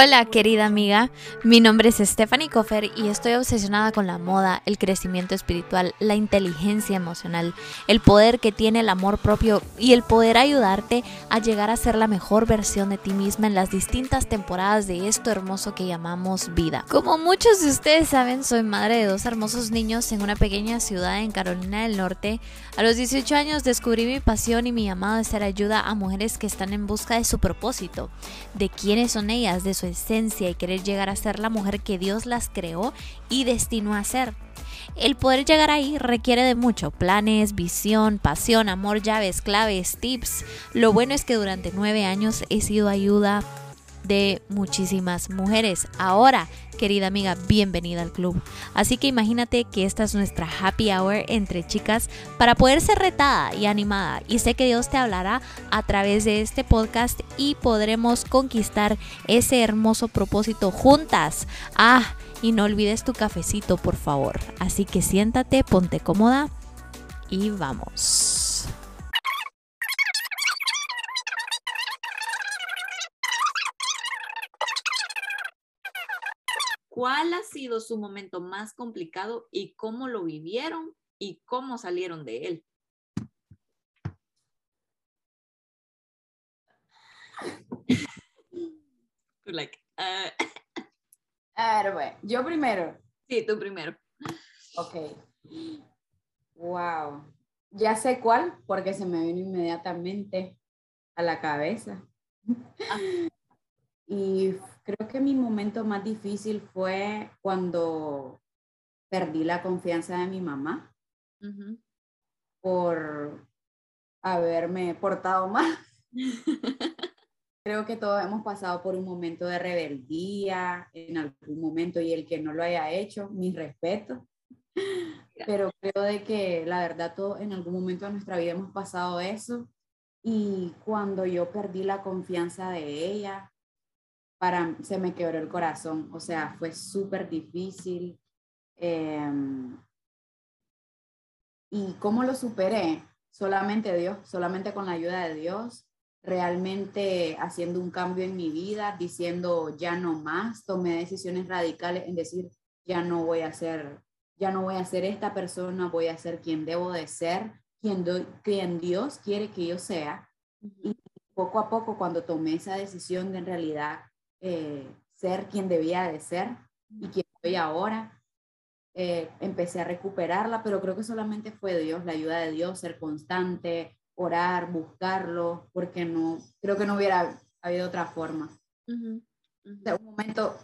Hola querida amiga, mi nombre es Stephanie Koffer y estoy obsesionada con la moda, el crecimiento espiritual, la inteligencia emocional, el poder que tiene el amor propio y el poder ayudarte a llegar a ser la mejor versión de ti misma en las distintas temporadas de esto hermoso que llamamos vida. Como muchos de ustedes saben, soy madre de dos hermosos niños en una pequeña ciudad en Carolina del Norte. A los 18 años descubrí mi pasión y mi llamado de ser ayuda a mujeres que están en busca de su propósito, de quiénes son ellas, de su esencia y querer llegar a ser la mujer que Dios las creó y destinó a ser. El poder llegar ahí requiere de mucho, planes, visión, pasión, amor, llaves, claves, tips. Lo bueno es que durante nueve años he sido ayuda de muchísimas mujeres. Ahora, querida amiga, bienvenida al club. Así que imagínate que esta es nuestra happy hour entre chicas para poder ser retada y animada. Y sé que Dios te hablará a través de este podcast y podremos conquistar ese hermoso propósito juntas. Ah, y no olvides tu cafecito, por favor. Así que siéntate, ponte cómoda y vamos. ¿Cuál ha sido su momento más complicado y cómo lo vivieron y cómo salieron de él? like, uh, A ver, bueno, yo primero. Sí, tú primero. Ok. Wow. Ya sé cuál, porque se me vino inmediatamente a la cabeza. Ah. Y creo que mi momento más difícil fue cuando perdí la confianza de mi mamá por haberme portado mal. creo que todos hemos pasado por un momento de rebeldía en algún momento y el que no lo haya hecho, mi respeto. Pero creo de que la verdad todos en algún momento de nuestra vida hemos pasado eso y cuando yo perdí la confianza de ella, para, se me quebró el corazón, o sea, fue súper difícil. Em, ¿Y cómo lo superé? Solamente Dios, solamente con la ayuda de Dios, realmente haciendo un cambio en mi vida, diciendo ya no más, tomé decisiones radicales en decir ya no voy a ser, ya no voy a ser esta persona, voy a ser quien debo de ser, quien, quien Dios quiere que yo sea. Y poco a poco, cuando tomé esa decisión de en realidad eh, ser quien debía de ser y quien soy ahora. Eh, empecé a recuperarla, pero creo que solamente fue Dios, la ayuda de Dios, ser constante, orar, buscarlo, porque no, creo que no hubiera habido otra forma. un momento,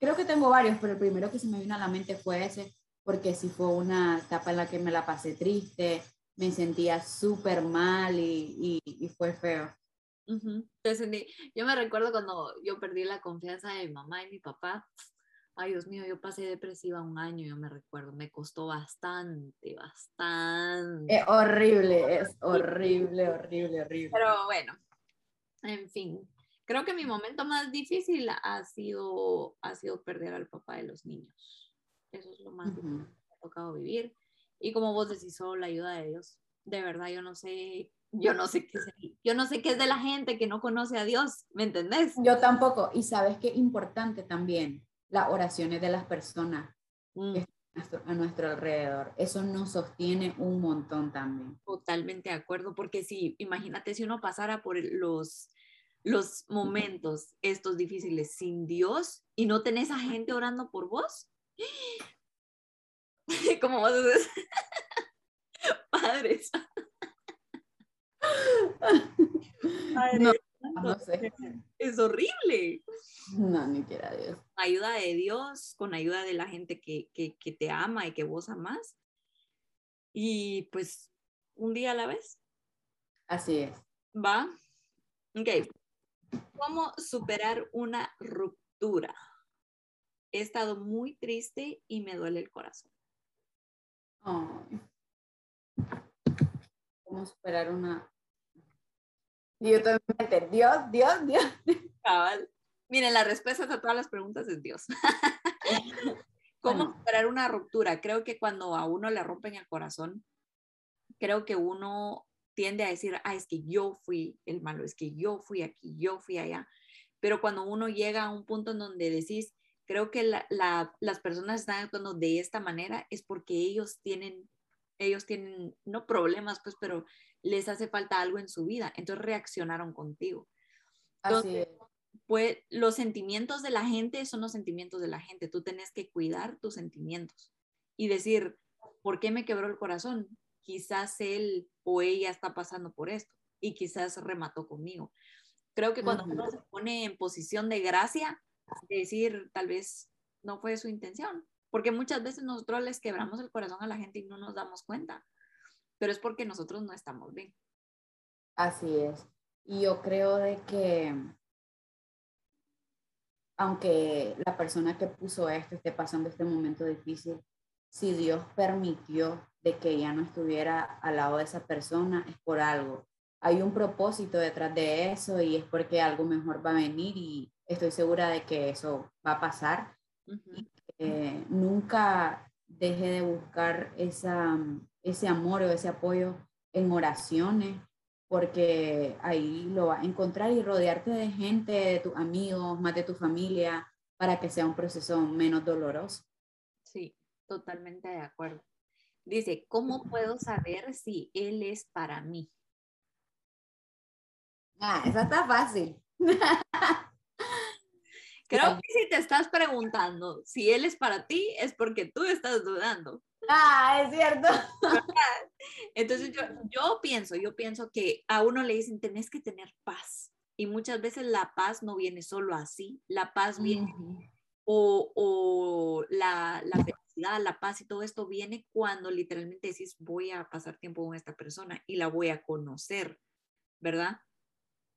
creo que tengo varios, pero el primero que se me vino a la mente fue ese, porque sí fue una etapa en la que me la pasé triste, me sentía súper mal y, y, y, fue feo. Yo me recuerdo cuando yo perdí la confianza de mi mamá y mi papá. Ay, Dios mío, yo pasé depresiva un año, yo me recuerdo, me costó bastante, bastante. Es horrible, es horrible, horrible, horrible. Pero bueno, en fin, creo que mi momento más difícil ha sido, ha sido perder al papá de los niños. Eso es lo más que me ha tocado vivir. Y como vos decís, solo la ayuda de Dios. De verdad, yo no sé yo no sé qué yo no sé qué es de la gente que no conoce a Dios, ¿me entendés? Yo tampoco, y sabes qué importante también, las oraciones de las personas mm. a nuestro alrededor, eso nos sostiene un montón también. Totalmente de acuerdo, porque si, imagínate si uno pasara por los, los momentos estos difíciles sin Dios y no tenés a gente orando por vos, ¿cómo vas a hacer? Padres no, sé. Es horrible. No, ni quiera Dios. Ayuda de Dios, con ayuda de la gente que, que, que te ama y que vos amas. Y pues un día a la vez. Así es. Va. Ok. ¿Cómo superar una ruptura? He estado muy triste y me duele el corazón. ¿Cómo superar una y yo también Dios, Dios, Dios. Cabal. Miren, la respuesta a todas las preguntas es Dios. ¿Cómo superar una ruptura? Creo que cuando a uno le rompen el corazón, creo que uno tiende a decir, ah, es que yo fui el malo, es que yo fui aquí, yo fui allá. pero cuando uno llega a un punto en donde decís, creo que las personas están actuando de esta manera, es porque ellos tienen, ellos tienen, no problemas, pues, pero les hace falta algo en su vida, entonces reaccionaron contigo. Entonces, pues los sentimientos de la gente son los sentimientos de la gente, tú tenés que cuidar tus sentimientos y decir, ¿por qué me quebró el corazón? Quizás él o ella está pasando por esto y quizás remató conmigo. Creo que cuando uno se pone en posición de gracia, decir tal vez no fue su intención, porque muchas veces nosotros les quebramos el corazón a la gente y no nos damos cuenta, pero es porque nosotros no estamos bien. Así es. Y yo creo de que aunque la persona que puso esto esté pasando este momento difícil, si Dios permitió de que ella no estuviera al lado de esa persona, es por algo. Hay un propósito detrás de eso y es porque algo mejor va a venir y estoy segura de que eso va a pasar. Nunca deje de buscar esa, ese amor o ese apoyo en oraciones, porque ahí lo va a encontrar y rodearte de gente, de tus amigos, más de tu familia, para que sea un proceso menos doloroso. Sí, totalmente de acuerdo. Dice, ¿cómo puedo saber si él es para mí? Ah, esa está fácil. Creo que si te estás preguntando si él es para ti, es porque tú estás dudando. Ah, es cierto. Entonces yo, yo pienso, yo pienso que a uno le dicen, tenés que tener paz. Y muchas veces la paz no viene solo así, la paz viene, o, o, la, la felicidad, la paz y todo esto viene cuando literalmente decís, voy a pasar tiempo con esta persona y la voy a conocer, ¿verdad?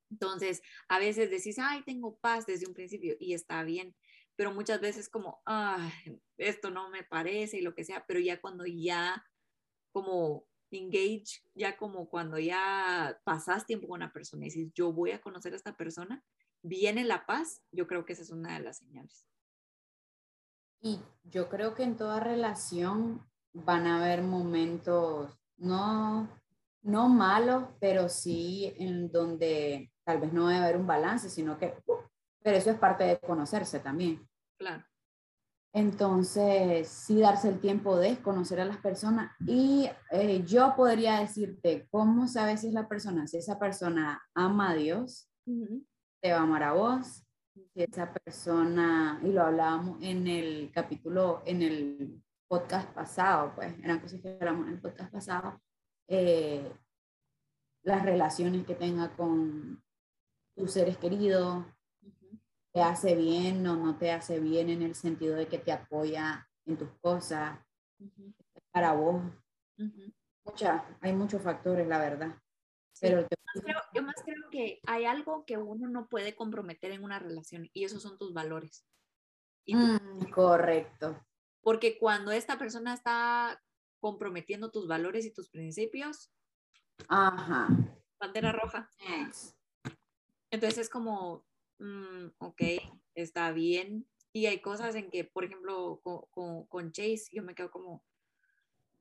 Entonces, a veces decís, ay, tengo paz desde un principio y está bien, pero muchas veces como, ay, esto no me parece y lo que sea, pero ya cuando ya como engage, ya como cuando ya pasas tiempo con una persona y dices, yo voy a conocer a esta persona, viene la paz, yo creo que esa es una de las señales. Y yo creo que en toda relación van a haber momentos, no, no malos, pero sí en donde tal vez no a haber un balance, sino que, pero eso es parte de conocerse también. Claro. Entonces, sí darse el tiempo de conocer a las personas y eh, yo podría decirte, ¿cómo sabes si es la persona? Si esa persona ama a Dios, te va a amar a vos. Si esa persona, y lo hablábamos en el capítulo, en el podcast pasado, pues eran cosas que hablamos en el podcast pasado, eh, las relaciones que tenga con tus seres queridos, te hace bien o no te hace bien en el sentido de que te apoya en tus cosas, para vos. hay muchos factores, la verdad. Pero yo más creo que hay algo que uno no puede comprometer en una relación y esos son tus valores. Mm, correcto. Porque cuando esta persona está comprometiendo tus valores y tus principios, Ajá. bandera roja. Entonces es como, mm, ok, está bien. Y hay cosas en que, por ejemplo, con, con, Chase, yo me quedo como,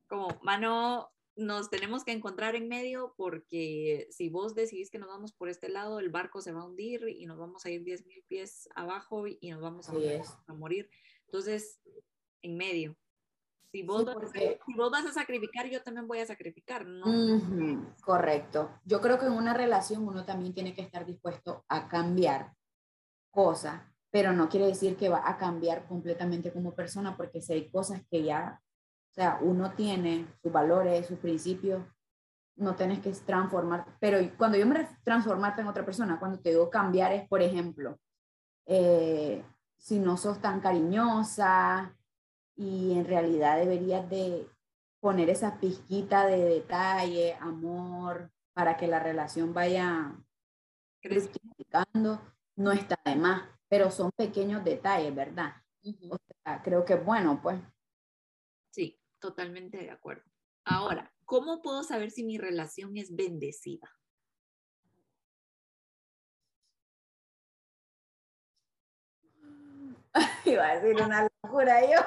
como, mano, nos tenemos que encontrar en medio porque si vos decidís que nos vamos por este lado, el barco se va a hundir y nos vamos a ir 10.000 pies abajo y nos vamos a, a, morir. Entonces, en medio. Si vos, vas a, sacrificar, yo también voy a sacrificar, ¿no? Correcto. Yo creo que en una relación uno también tiene que estar dispuesto a cambiar cosas, pero no quiere decir que va a cambiar completamente como persona, porque si hay cosas que ya, o sea, uno tiene sus valores, sus principios, no tienes que transformar. Pero cuando yo me transformarte en otra persona, cuando te digo cambiar es, por ejemplo, eh, si no sos tan cariñosa, y en realidad deberías de poner esa pizquita de detalle, amor, para que la relación vaya creciendo, no está de más, pero son pequeños detalles, ¿verdad? o sea, creo que bueno, pues. Sí, totalmente de acuerdo. Ahora, ¿cómo puedo saber si mi relación es bendecida? Iba a decir una locura yo.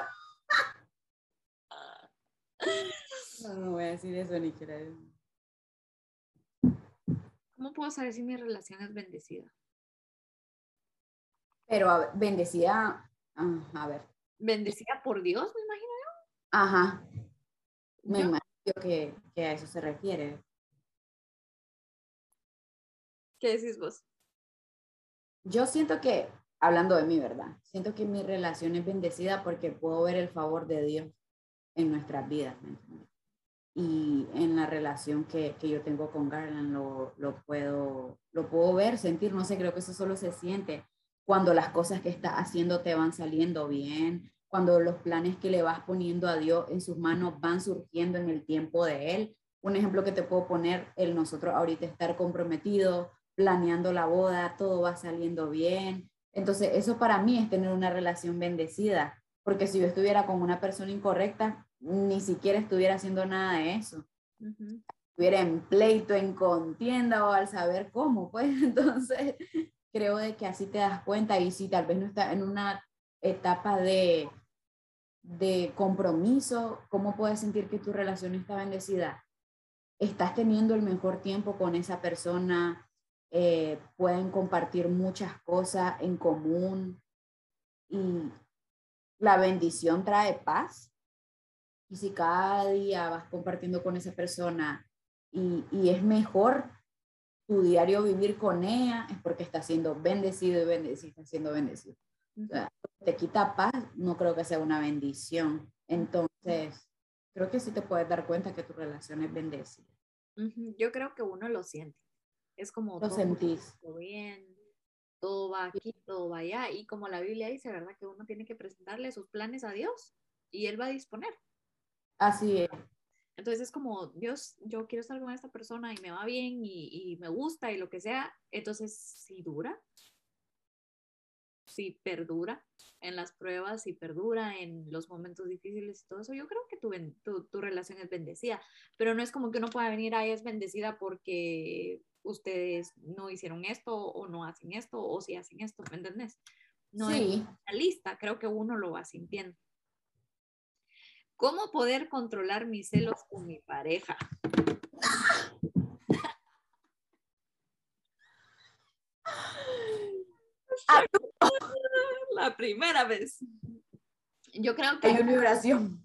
No, no voy a decir eso ni quiera ¿Cómo puedo saber si mi relación es bendecida? Pero bendecida, ah, a ver. Bendecida por Dios, me imagino yo. Ajá. Me imagino que, que a eso se refiere. ¿Qué decís vos? Yo siento que, hablando de mí, ¿verdad? Siento que mi relación es bendecida porque puedo ver el favor de Dios en nuestras vidas. Y en la relación que, que yo tengo con Garland lo, lo, puedo, lo puedo ver, sentir, no sé, creo que eso solo se siente cuando las cosas que está haciendo te van saliendo bien, cuando los planes que le vas poniendo a Dios en sus manos van surgiendo en el tiempo de Él. Un ejemplo que te puedo poner, el nosotros ahorita estar comprometidos, planeando la boda, todo va saliendo bien. Entonces, eso para mí es tener una relación bendecida, porque si yo estuviera con una persona incorrecta, ni siquiera estuviera haciendo nada de eso. Estuviera en pleito, en contienda o al saber cómo, pues entonces creo de que así te das cuenta y si tal vez no está en una etapa de, de compromiso, ¿cómo puedes sentir que tu relación está bendecida? Estás teniendo el mejor tiempo con esa persona, eh, pueden compartir muchas cosas en común y la bendición trae paz. Y si cada día vas compartiendo con esa persona y, y es mejor tu diario vivir con ella, es porque está siendo bendecido y bendecido, está siendo bendecido. te quita paz, no creo que sea una bendición. Entonces, creo que sí te puedes dar cuenta que tu relación es bendecida. Yo creo que uno lo siente. Es como lo todo sentís. bien, todo va aquí, todo va allá. Y como la Biblia dice, ¿verdad? Que uno tiene que presentarle sus planes a Dios y Él va a disponer. Así es. Entonces es como, Dios, yo quiero estar con esta persona y me va bien y, y me gusta y lo que sea. Entonces, si dura, si perdura en las pruebas, si perdura en los momentos difíciles y todo eso, yo creo que tu, tu, tu relación es bendecida. Pero no es como que uno pueda venir ahí es bendecida porque ustedes no hicieron esto o no hacen esto o si hacen esto, ¿me entendés? No sí. es lista, creo que uno lo va sintiendo. ¿Cómo poder controlar mis celos con mi pareja? La primera vez. Yo creo que... Hay una vibración.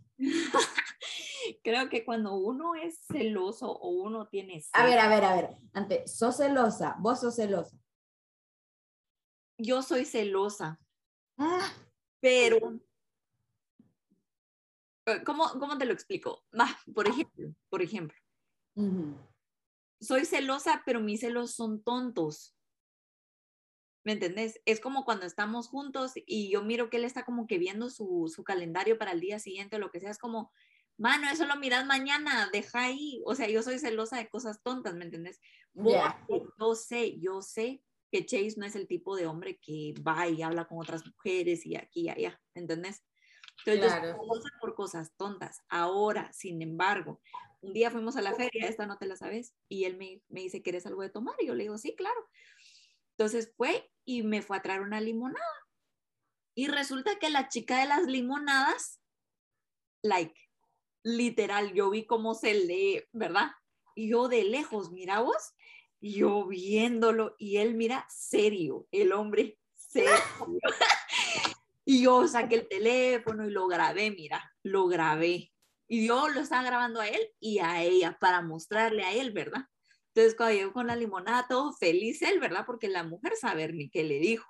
creo que cuando uno es celoso o uno tiene... A ver, a ver, a ver. Antes, sos celosa, vos sos celosa. Yo soy celosa. Ah. Pero... Eh, ¿Cómo, ¿Cómo te lo explico? por ejemplo, por ejemplo. Soy celosa, pero mis celos son tontos. ¿Me entendés? Es como cuando estamos juntos y yo miro que él está como que viendo su, su calendario para el día siguiente o lo que sea. Es como, mano, eso lo miras mañana, deja ahí. O sea, yo soy celosa de cosas tontas, ¿me entiendes? Yo sé, yo sé que Chase no es el tipo de hombre que va y habla con otras mujeres y aquí y allá, ¿me entendés? Entonces, claro. yo por cosas tontas. Ahora, sin embargo, un día fuimos a la feria, esta no te la sabes, y él me, me dice, ¿quieres algo de tomar? Y yo le digo, sí, claro. Entonces fue y me fue a traer una limonada. Y resulta que la chica de las limonadas, like, literal, yo vi cómo se lee, ¿verdad? Y yo de lejos, mira vos, yo viéndolo y él mira serio, el hombre serio. Y yo saqué el teléfono y lo grabé, mira, lo grabé. Y yo lo estaba grabando a él y a ella para mostrarle a él, ¿verdad? Entonces cuando llegó con la limonada, todo feliz él, ¿verdad? Porque la mujer saber ni qué le dijo.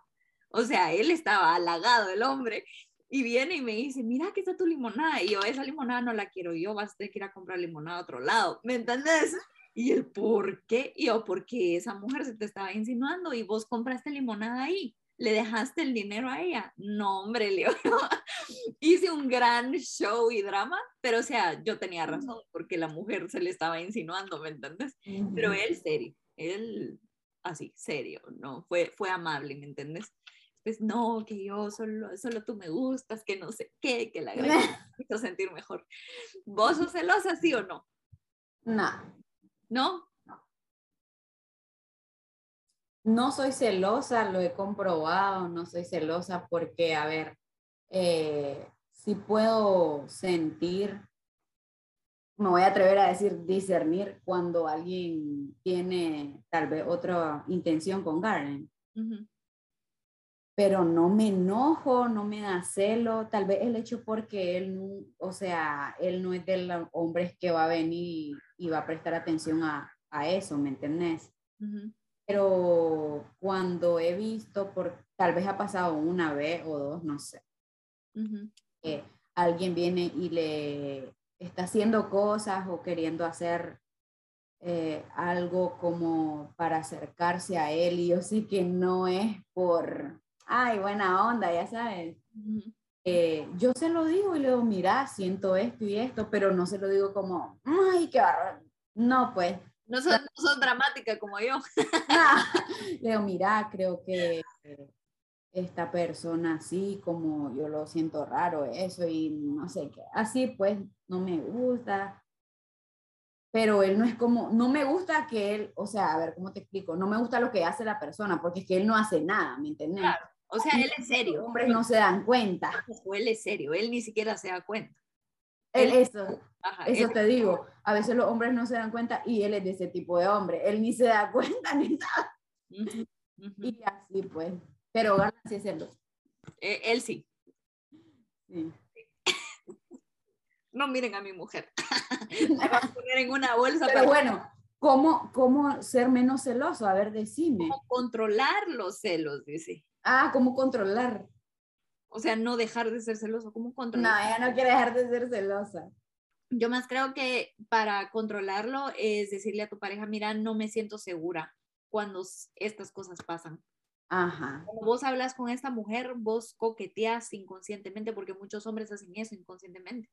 O sea, él estaba halagado, el hombre. Y viene y me dice, mira, aquí está tu limonada. Y yo, esa limonada no la quiero yo, vas a tener que ir a comprar limonada a otro lado. ¿Me entiendes? Y el por qué, y yo, porque esa mujer se te estaba insinuando y vos compraste limonada ahí. ¿Le dejaste el dinero a ella? No, hombre, Leo. Hice un gran show y drama, pero o sea, yo tenía razón porque la mujer se le estaba insinuando, ¿me entiendes? Pero él serio, él así, serio, ¿no? Fue, fue amable, ¿me entiendes? pues no, que yo solo, solo tú me gustas, que no sé qué, que la gran me hizo sentir mejor. ¿Vos sos celosa, sí o no? No. ¿No? No soy celosa, lo he comprobado, no soy celosa porque, a ver, eh, si puedo sentir, me voy a atrever a decir discernir cuando alguien tiene tal vez otra intención con Garden pero no me enojo, no me da celo, tal vez el hecho porque él, o sea, él no es de los hombres que va a venir y va a prestar atención a, a eso, ¿me entendés? Pero cuando he visto, por, tal vez ha pasado una vez o dos, no sé, que alguien viene y le está haciendo cosas o queriendo hacer eh, algo como para acercarse a él y yo sí que no es por, ay, buena onda, ya sabes. Eh, yo se lo digo y le digo, mira, siento esto y esto, pero no se lo digo como, ay, qué barro. No, pues. No son, no son dramáticas como yo. le digo, mira, creo que esta persona así, como yo lo siento raro, eso, y no sé qué. Así pues, no me gusta pero él no es como, no me gusta que él, o sea, a ver, ¿cómo te explico? No me gusta lo que hace la persona, porque es que él no hace nada, ¿me entiendes? Claro. O sea, él es serio. Los hombres no se dan cuenta. O él es serio, él ni siquiera se da cuenta. Él, eso, eso te digo. A veces los hombres no se dan cuenta y él es de ese tipo de hombre. Él ni se da cuenta ni nada. Y así pues. Pero gana sí es él. Eh, él sí. Sí no miren a mi mujer. Me va a poner en una bolsa. Pero bueno, ¿cómo, ¿cómo ser menos celoso? A ver, decime. ¿Cómo controlar los celos? Dice. Ah, ¿cómo controlar? O sea, no dejar de ser celoso. ¿Cómo controlar? No, ella no quiere dejar de ser celosa. Yo más creo que para controlarlo es decirle a tu pareja, mira, no me siento segura cuando estas cosas pasan. Ajá. Cuando vos hablas con esta mujer, vos coqueteas inconscientemente, porque muchos hombres hacen eso inconscientemente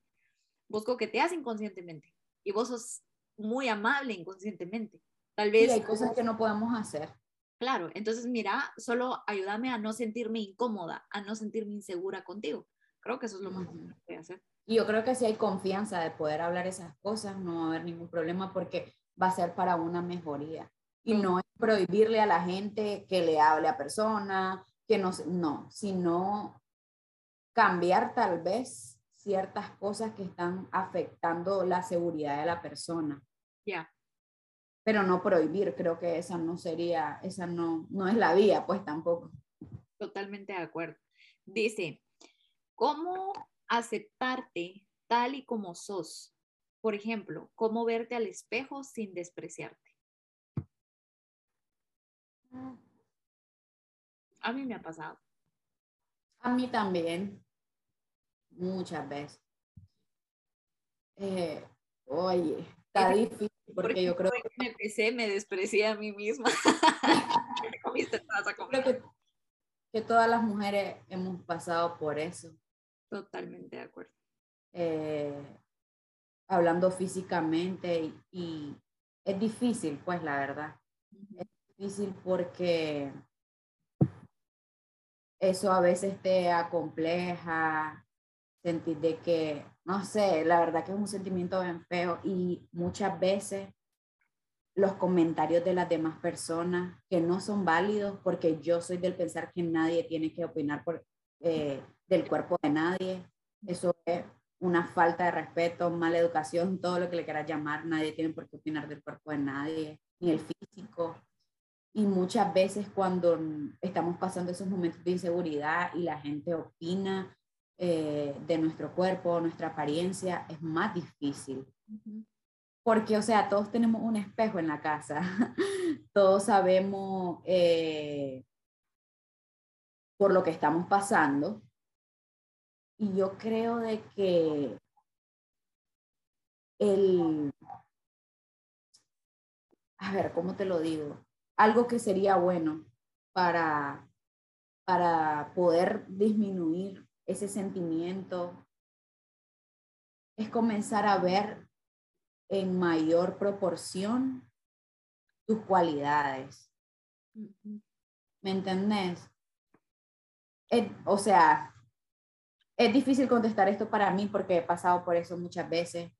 vos coqueteas inconscientemente y vos sos muy amable inconscientemente. Tal vez... Y hay cosas que no podemos hacer. Claro, entonces mira, solo ayúdame a no sentirme incómoda, a no sentirme insegura contigo. Creo que eso es lo más importante que hacer. Y yo creo que si hay confianza de poder hablar esas cosas, no va a haber ningún problema porque va a ser para una mejoría. Y no es prohibirle a la gente que le hable a personas, que no, no, sino cambiar tal vez ciertas cosas que están afectando la seguridad de la persona. Ya. Pero no prohibir, creo que esa no sería, esa no, no es la vía, pues tampoco. Totalmente de acuerdo. Dice, ¿cómo aceptarte tal y como sos? Por ejemplo, ¿cómo verte al espejo sin despreciarte? A mí me ha pasado. A mí también muchas veces. Eh, oye, está difícil porque, yo creo que me empecé, me desprecié a mí misma. creo que, que, todas las mujeres hemos pasado por eso. Totalmente de acuerdo. Eh, hablando físicamente y, es difícil, pues la verdad. Es difícil porque eso a veces te acompleja, sentir de que, no sé, la verdad que es un sentimiento bien feo y muchas veces los comentarios de las demás personas que no son válidos porque yo soy del pensar que nadie tiene que opinar por, eh, del cuerpo de nadie. Eso es una falta de respeto, mala educación, todo lo que le quieras llamar. Nadie tiene por qué opinar del cuerpo de nadie, ni el físico. Y muchas veces cuando estamos pasando esos momentos de inseguridad y la gente opina eh, de nuestro cuerpo, nuestra apariencia, es más difícil. Porque, o sea, todos tenemos un espejo en la casa, todos sabemos eh, por lo que estamos pasando. Y yo creo de que el, a ver, ¿cómo te lo digo? Algo que sería bueno para, para poder disminuir ese sentimiento, es comenzar a ver en mayor proporción tus cualidades. ¿Me entendés? o sea, es difícil contestar esto para mí porque he pasado por eso muchas veces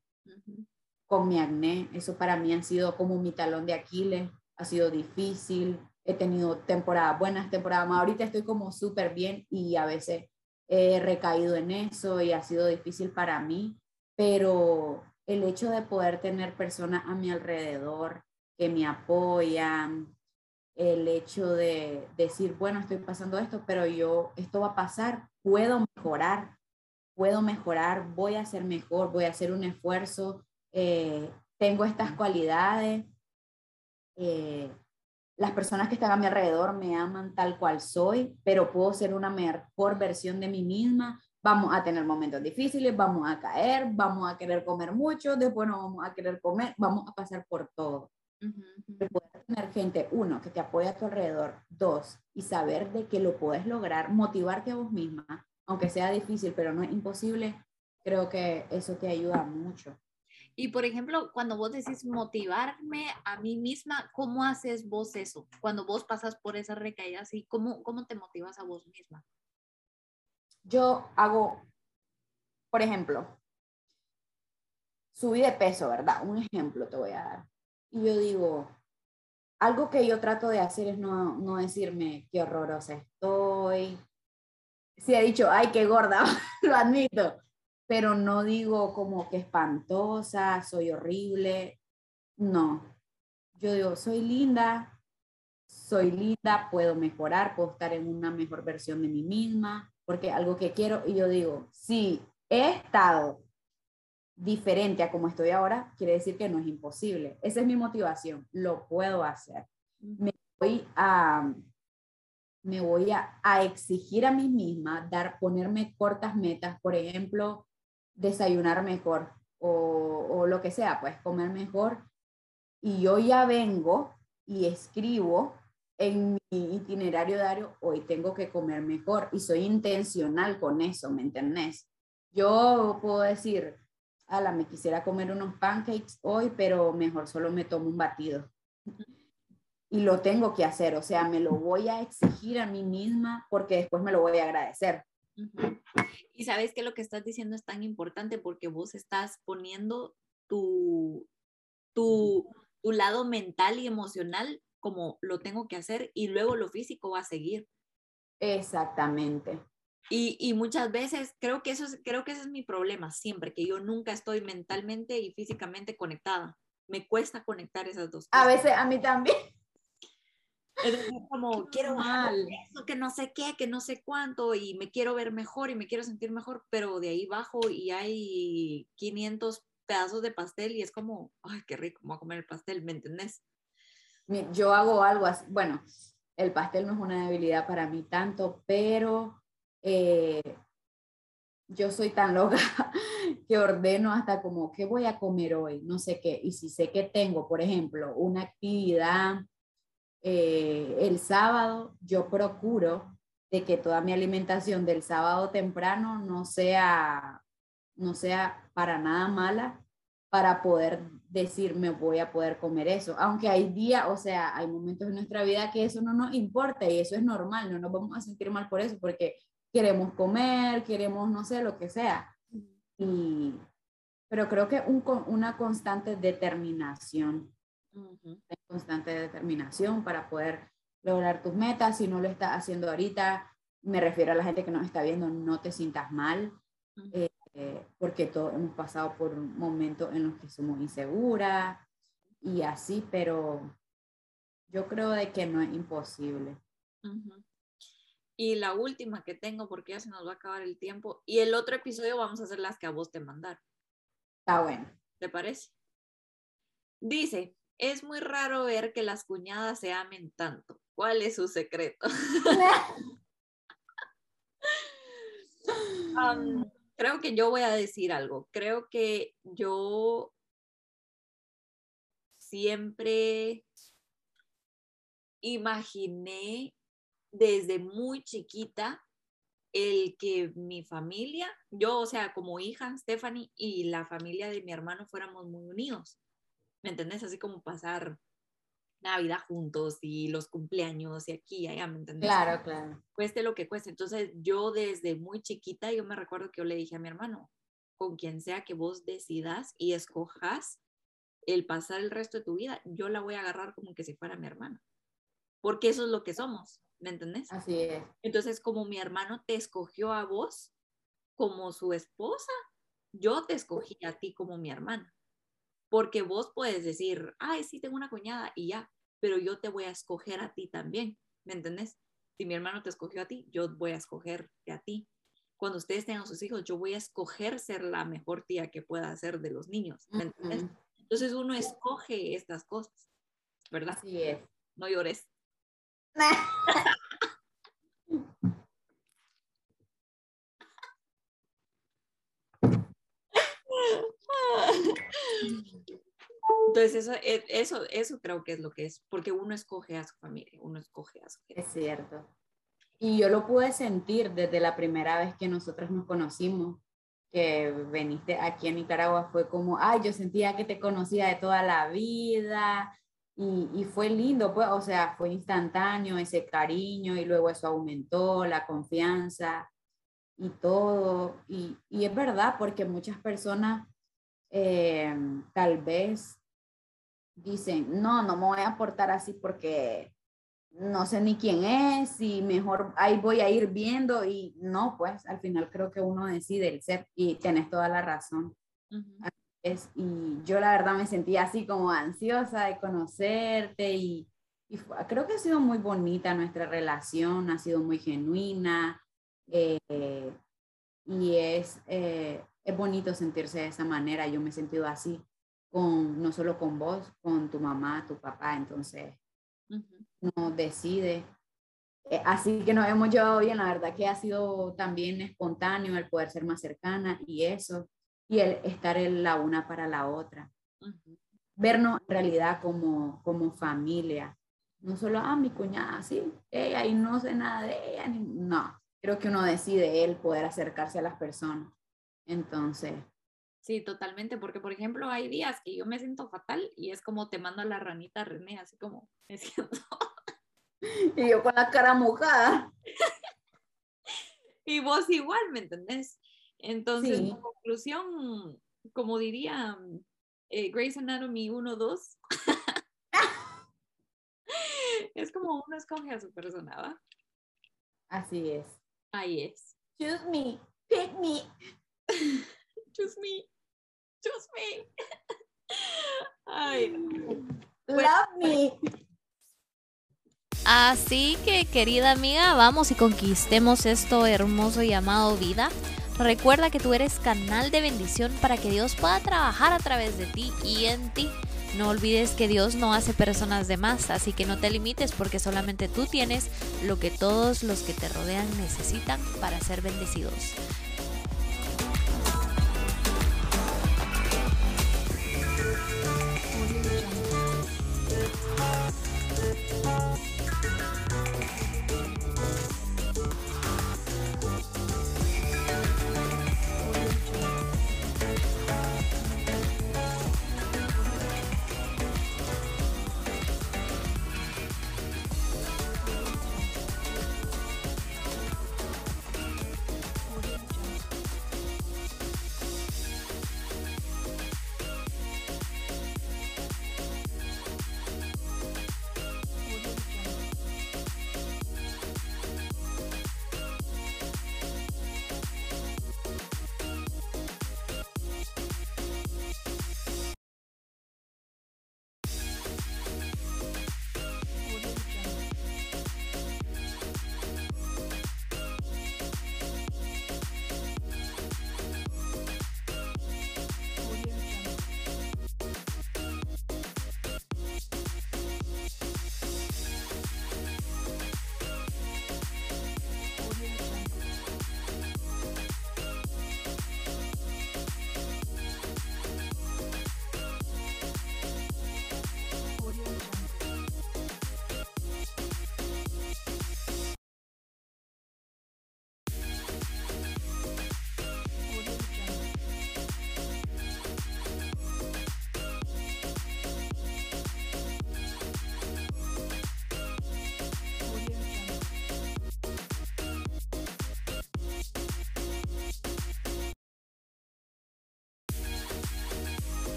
con mi acné. Eso para mí ha sido como mi talón de Aquiles, ha sido difícil. He tenido temporadas buenas, temporadas malas. Ahorita estoy como súper bien y a veces he recaído en eso y ha sido difícil para mí, pero el hecho de poder tener personas a mi alrededor que me apoyan, el hecho de decir, bueno, estoy pasando esto, pero yo, esto va a pasar, puedo mejorar, puedo mejorar, voy a ser mejor, voy a hacer un esfuerzo, eh, tengo estas cualidades, eh, las personas que están a mi alrededor me aman tal cual soy, pero puedo ser una mejor versión de mí misma. Vamos a tener momentos difíciles, vamos a caer, vamos a querer comer mucho, después no vamos a querer comer, vamos a pasar por todo. Poder tener gente, uno, que te apoya a tu alrededor, dos, y saber de que lo puedes lograr, motivarte a vos misma, aunque sea difícil, pero no es imposible, creo que eso te ayuda mucho. Y por ejemplo, cuando vos decís motivarme a mí misma, ¿cómo haces vos eso? Cuando vos pasas por esa recaída así, ¿cómo, cómo te motivas a vos misma? Yo hago, por ejemplo, subí de peso, ¿verdad? Un ejemplo te voy a dar. Y yo digo, algo que yo trato de hacer es no, no decirme qué horrorosa estoy. Sí he dicho, ay, qué gorda, lo admito, pero no digo como que espantosa, soy horrible. No, yo digo, soy linda, soy linda, puedo mejorar, puedo estar en una mejor versión de mí misma, porque algo que quiero, y yo digo, si he estado diferente a como estoy ahora, quiere decir que no es imposible. Esa es mi motivación, lo puedo hacer. Me voy a, me voy a, a exigir a mí misma, dar, ponerme cortas metas, por ejemplo, desayunar mejor o, lo que sea, pues comer mejor. Y yo ya vengo y escribo en mi itinerario diario, hoy tengo que comer mejor y soy intencional con eso, ¿me entendés? Yo puedo decir, ala, me quisiera comer unos pancakes hoy, pero mejor solo me tomo un batido. Y lo tengo que hacer, o sea, me lo voy a exigir a mí misma porque después me lo voy a agradecer. Y sabes que lo que estás diciendo es tan importante porque vos estás poniendo tu, tu, tu lado mental y emocional como lo tengo que hacer y luego lo físico va a seguir. Exactamente. Y, y, muchas veces creo que eso es, creo que ese es mi problema siempre, que yo nunca estoy mentalmente y físicamente conectada. Me cuesta conectar esas dos cosas. A veces a mí también. Es como quiero bajar eso, que no sé qué, que no sé cuánto, y me quiero ver mejor y me quiero sentir mejor, pero de ahí bajo y hay 500 pedazos de pastel y es como, ay, qué rico, voy a comer el pastel, ¿me entendés? Yo hago algo así, bueno, el pastel no es una debilidad para mí tanto, pero eh, yo soy tan loca que ordeno hasta como, ¿qué voy a comer hoy? No sé qué. Y si sé que tengo, por ejemplo, una actividad eh, el sábado yo procuro de que toda mi alimentación del sábado temprano no sea, no sea para nada mala para poder decir me voy a poder comer eso. Aunque hay días, o sea, hay momentos en nuestra vida que eso no nos importa y eso es normal, no nos vamos a sentir mal por eso porque queremos comer, queremos no sé, lo que sea. Y, pero creo que un, una constante determinación constante determinación para poder lograr tus metas. Si no lo estás haciendo ahorita, me refiero a la gente que nos está viendo, no te sientas mal, eh, porque todos hemos pasado por momentos en los que somos inseguras y así, pero yo creo de que no es imposible. Y la última que tengo, porque ya se nos va a acabar el tiempo, y el otro episodio vamos a hacer las que a vos te mandar. Está bueno. ¿Te parece? Dice, es muy raro ver que las cuñadas se amen tanto. ¿Cuál es su secreto? creo que yo voy a decir algo. Creo que yo siempre imaginé desde muy chiquita el que mi familia, yo, o sea, como hija, Stephanie, y la familia de mi hermano fuéramos muy unidos. ¿Me entendés? Así como pasar Navidad juntos y los cumpleaños y aquí y allá, ¿me entendés? Claro, claro. Cueste lo que cueste. Entonces yo desde muy chiquita, yo me recuerdo que yo le dije a mi hermano, con quien sea que vos decidas y escojas el pasar el resto de tu vida, yo la voy a agarrar como que si fuera mi hermana. Porque eso es lo que somos, ¿me entendés? Así es. Entonces, como mi hermano te escogió a vos como su esposa, yo te escogí a ti como mi hermana porque vos puedes decir, ay, sí, tengo una cuñada y ya, pero yo te voy a escoger a ti también, ¿me entendés? Si mi hermano te escogió a ti, yo voy a escogerte a ti. Cuando ustedes tengan sus hijos, yo voy a escoger ser la mejor tía que pueda ser de los niños, ¿me entendés? Entonces uno escoge estas cosas, ¿verdad? Así es. No llores. Entonces, eso, e, eso, eso creo que es lo que es, porque uno escoge a su familia, uno escoge a su gente. Es cierto. Y yo lo pude sentir desde la primera vez que nosotros nos conocimos, que veniste aquí a Nicaragua, fue como, ay, yo sentía que te conocía de toda la vida, y, y, fue lindo, pues, o sea, fue instantáneo ese cariño y luego eso aumentó la confianza y todo. Y, y es verdad, porque muchas personas eh, tal vez dicen, no, no me voy a portar así porque no sé ni quién es y mejor ahí voy a ir viendo y no, pues al final creo que uno decide el ser y tienes toda la razón. es, y yo la verdad me sentía así como ansiosa de conocerte y, y creo que ha sido muy bonita nuestra relación, ha sido muy genuina eh, y es, eh, es bonito sentirse de esa manera. Yo me he sentido así, con, no solo con vos, con tu mamá, tu papá, entonces no decide. Eh, así que nos hemos llevado bien, la verdad que ha sido también espontáneo el poder ser más cercana y eso, y el estar en la una para la otra. Vernos en realidad como, como familia, no solo, ah, mi cuñada, sí, ella y no sé nada de ella, no, creo que uno decide él poder acercarse a las personas. Entonces. Sí, totalmente, porque por ejemplo hay días que yo me siento fatal y es como te mando a la ranita René, así como me siento. Y yo con la cara mojada. y vos igual, ¿me entendés? Entonces, en conclusión, como diría eh, Grey's Anatomy 1, 2, es como uno escoge a su persona, ¿va? Así es. Ahí es. Choose me, pick me. Choose me. Choose me. Ay. Love me. Así que querida amiga, vamos y conquistemos esto hermoso llamado vida. Recuerda que tú eres canal de bendición para que Dios pueda trabajar a través de ti y en ti. No olvides que Dios no hace personas de más, así que no te limites porque solamente tú tienes lo que todos los que te rodean necesitan para ser bendecidos.